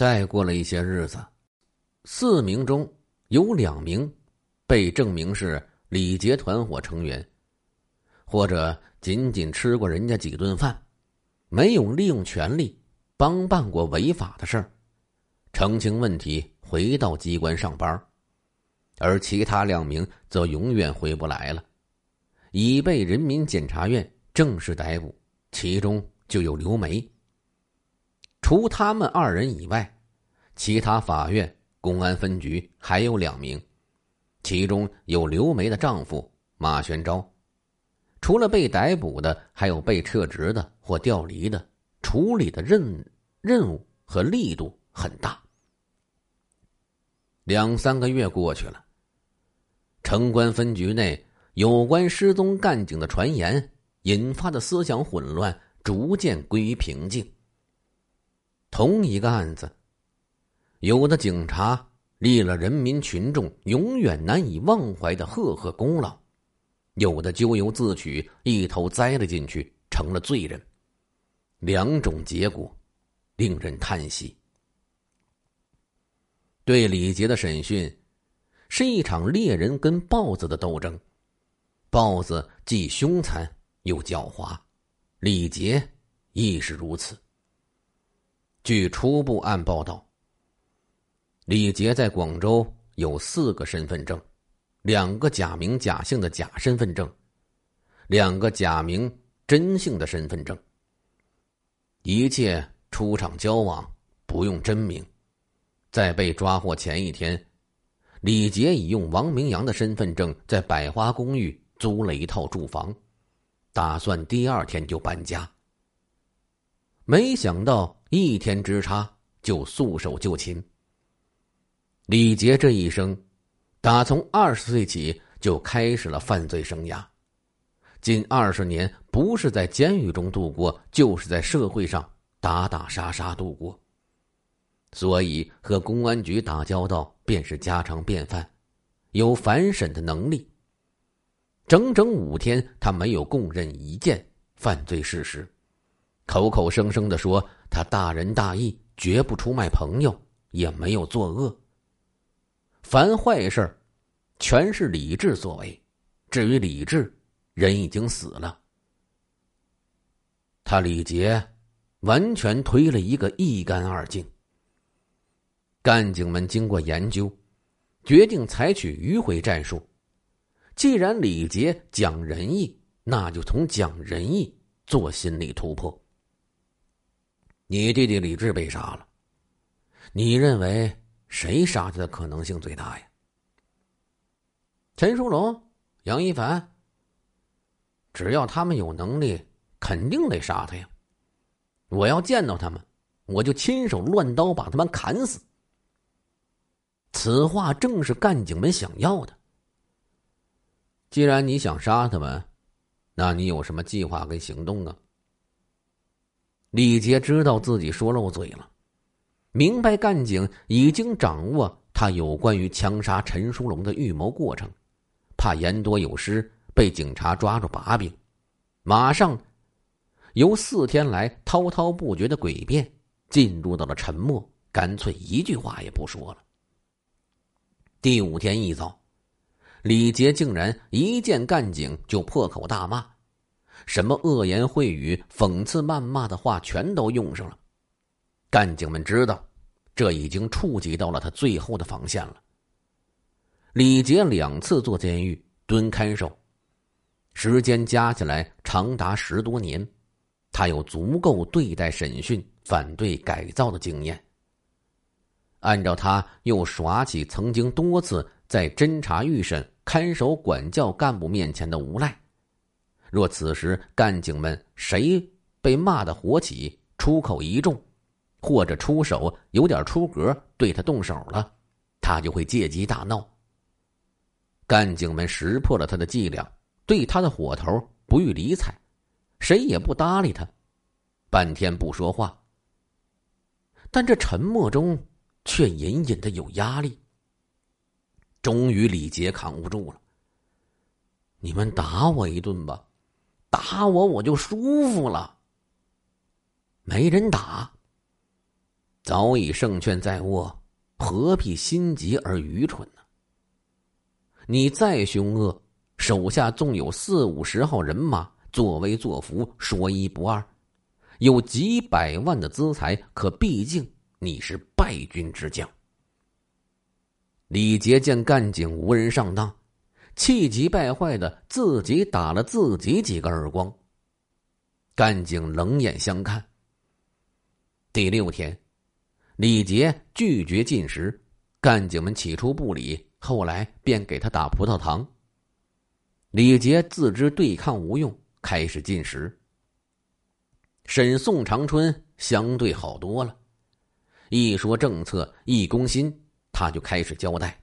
再过了一些日子，四名中有两名被证明是李杰团伙成员，或者仅仅吃过人家几顿饭，没有利用权力帮办过违法的事儿，澄清问题，回到机关上班。而其他两名则永远回不来了，已被人民检察院正式逮捕。其中就有刘梅。除他们二人以外，其他法院、公安分局还有两名，其中有刘梅的丈夫马玄昭。除了被逮捕的，还有被撤职的或调离的，处理的任任务和力度很大。两三个月过去了。城关分局内有关失踪干警的传言引发的思想混乱逐渐归于平静。同一个案子，有的警察立了人民群众永远难以忘怀的赫赫功劳，有的咎由自取，一头栽了进去，成了罪人。两种结果，令人叹息。对李杰的审讯。是一场猎人跟豹子的斗争，豹子既凶残又狡猾，李杰亦是如此。据初步案报道，李杰在广州有四个身份证，两个假名假姓的假身份证，两个假名真姓的身份证。一切出场交往不用真名，在被抓获前一天。李杰已用王明阳的身份证在百花公寓租了一套住房，打算第二天就搬家。没想到一天之差就束手就擒。李杰这一生，打从二十岁起就开始了犯罪生涯，近二十年不是在监狱中度过，就是在社会上打打杀杀度过。所以和公安局打交道便是家常便饭，有反审的能力。整整五天，他没有供认一件犯罪事实，口口声声的说他大仁大义，绝不出卖朋友，也没有作恶。凡坏事全是李治所为。至于李治，人已经死了。他李杰完全推了一个一干二净。干警们经过研究，决定采取迂回战术。既然李杰讲仁义，那就从讲仁义做心理突破。你弟弟李治被杀了，你认为谁杀他的可能性最大呀？陈书龙、杨一凡，只要他们有能力，肯定得杀他呀！我要见到他们，我就亲手乱刀把他们砍死。此话正是干警们想要的。既然你想杀他们，那你有什么计划跟行动啊？李杰知道自己说漏嘴了，明白干警已经掌握他有关于枪杀陈书龙的预谋过程，怕言多有失，被警察抓住把柄，马上由四天来滔滔不绝的诡辩，进入到了沉默，干脆一句话也不说了。第五天一早，李杰竟然一见干警就破口大骂，什么恶言秽语、讽刺谩骂的话全都用上了。干警们知道，这已经触及到了他最后的防线了。李杰两次坐监狱蹲看守，时间加起来长达十多年，他有足够对待审讯、反对改造的经验。按照他又耍起曾经多次在侦查预审、看守管教干部面前的无赖，若此时干警们谁被骂得火起，出口一重，或者出手有点出格，对他动手了，他就会借机大闹。干警们识破了他的伎俩，对他的火头不予理睬，谁也不搭理他，半天不说话。但这沉默中。却隐隐的有压力。终于，李杰扛不住了。你们打我一顿吧，打我我就舒服了。没人打，早已胜券在握，何必心急而愚蠢呢？你再凶恶，手下纵有四五十号人马，作威作福，说一不二，有几百万的资财，可毕竟你是败军之将。李杰见干警无人上当，气急败坏的自己打了自己几个耳光。干警冷眼相看。第六天，李杰拒绝进食，干警们起初不理，后来便给他打葡萄糖。李杰自知对抗无用，开始进食。沈宋长春相对好多了，一说政策，一攻心。他就开始交代。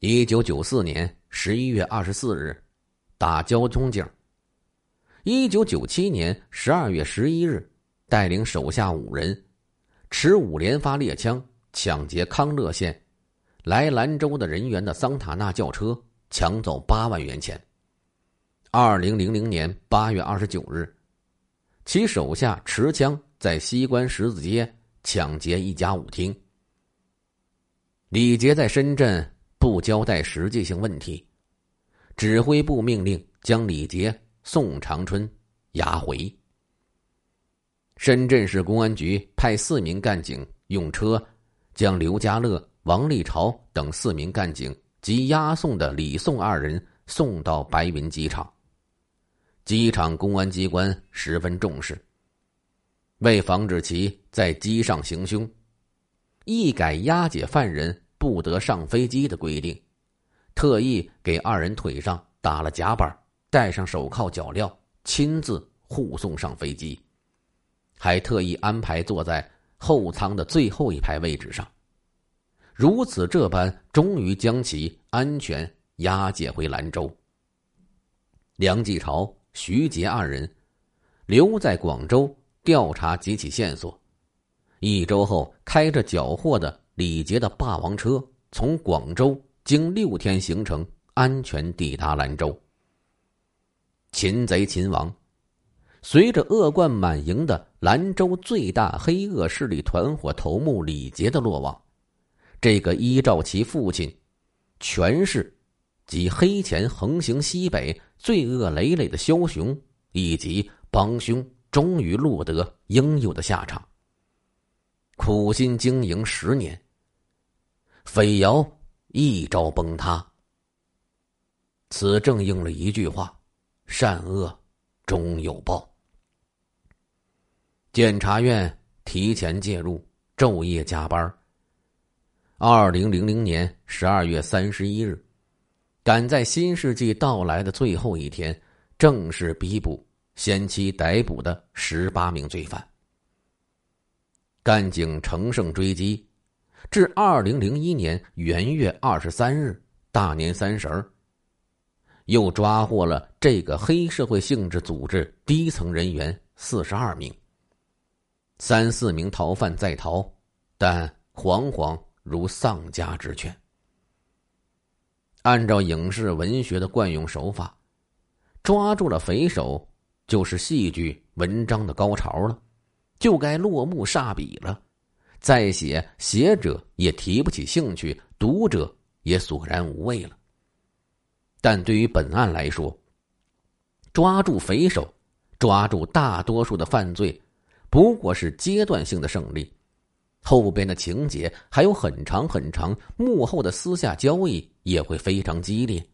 一九九四年十一月二十四日，打交通警。一九九七年十二月十一日，带领手下五人，持五连发猎枪抢劫康乐县来兰州的人员的桑塔纳轿车，抢走八万元钱。二零零零年八月二十九日，其手下持枪在西关十字街抢劫一家舞厅。李杰在深圳不交代实际性问题，指挥部命令将李杰宋长春押回。深圳市公安局派四名干警用车将刘家乐、王立朝等四名干警及押送的李宋二人送到白云机场。机场公安机关十分重视，为防止其在机上行凶。一改押解犯人不得上飞机的规定，特意给二人腿上打了夹板，戴上手铐脚镣，亲自护送上飞机，还特意安排坐在后舱的最后一排位置上。如此这般，终于将其安全押解回兰州。梁继朝、徐杰二人留在广州调查几起线索。一周后，开着缴获的李杰的霸王车从广州经六天行程，安全抵达兰州。擒贼擒王，随着恶贯满盈的兰州最大黑恶势力团伙头目李杰的落网，这个依照其父亲权势及黑钱横行西北、罪恶累累的枭雄以及帮凶，终于落得应有的下场。苦心经营十年，匪窑一朝崩塌。此正应了一句话：善恶终有报。检察院提前介入，昼夜加班。二零零零年十二月三十一日，赶在新世纪到来的最后一天，正式逼捕先期逮捕的十八名罪犯。干警乘胜追击，至二零零一年元月二十三日大年三十儿，又抓获了这个黑社会性质组织低层人员四十二名。三四名逃犯在逃，但惶惶如丧家之犬。按照影视文学的惯用手法，抓住了匪首，就是戏剧文章的高潮了。就该落幕煞笔了，再写写者也提不起兴趣，读者也索然无味了。但对于本案来说，抓住匪首，抓住大多数的犯罪，不过是阶段性的胜利，后边的情节还有很长很长，幕后的私下交易也会非常激烈，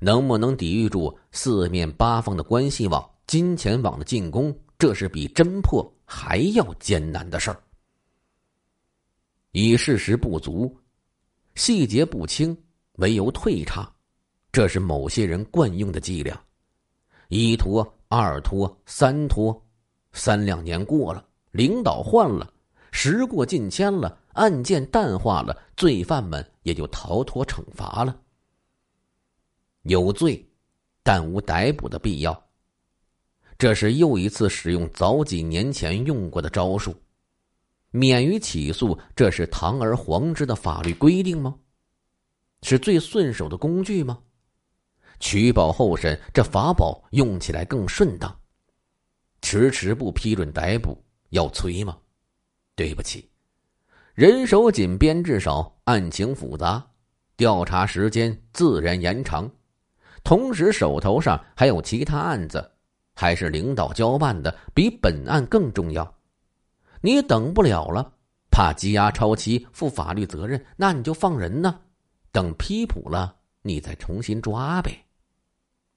能不能抵御住四面八方的关系网、金钱网的进攻？这是比侦破还要艰难的事儿。以事实不足、细节不清为由退差，这是某些人惯用的伎俩。一拖、二拖、三拖，三两年过了，领导换了，时过境迁了，案件淡化了，罪犯们也就逃脱惩罚了。有罪，但无逮捕的必要。这是又一次使用早几年前用过的招数，免于起诉，这是堂而皇之的法律规定吗？是最顺手的工具吗？取保候审，这法宝用起来更顺当。迟迟不批准逮捕，要催吗？对不起，人手紧，编制少，案情复杂，调查时间自然延长。同时，手头上还有其他案子，还是领导交办的，比本案更重要。你等不了了，怕羁押超期负法律责任，那你就放人呢，等批捕了，你再重新抓呗。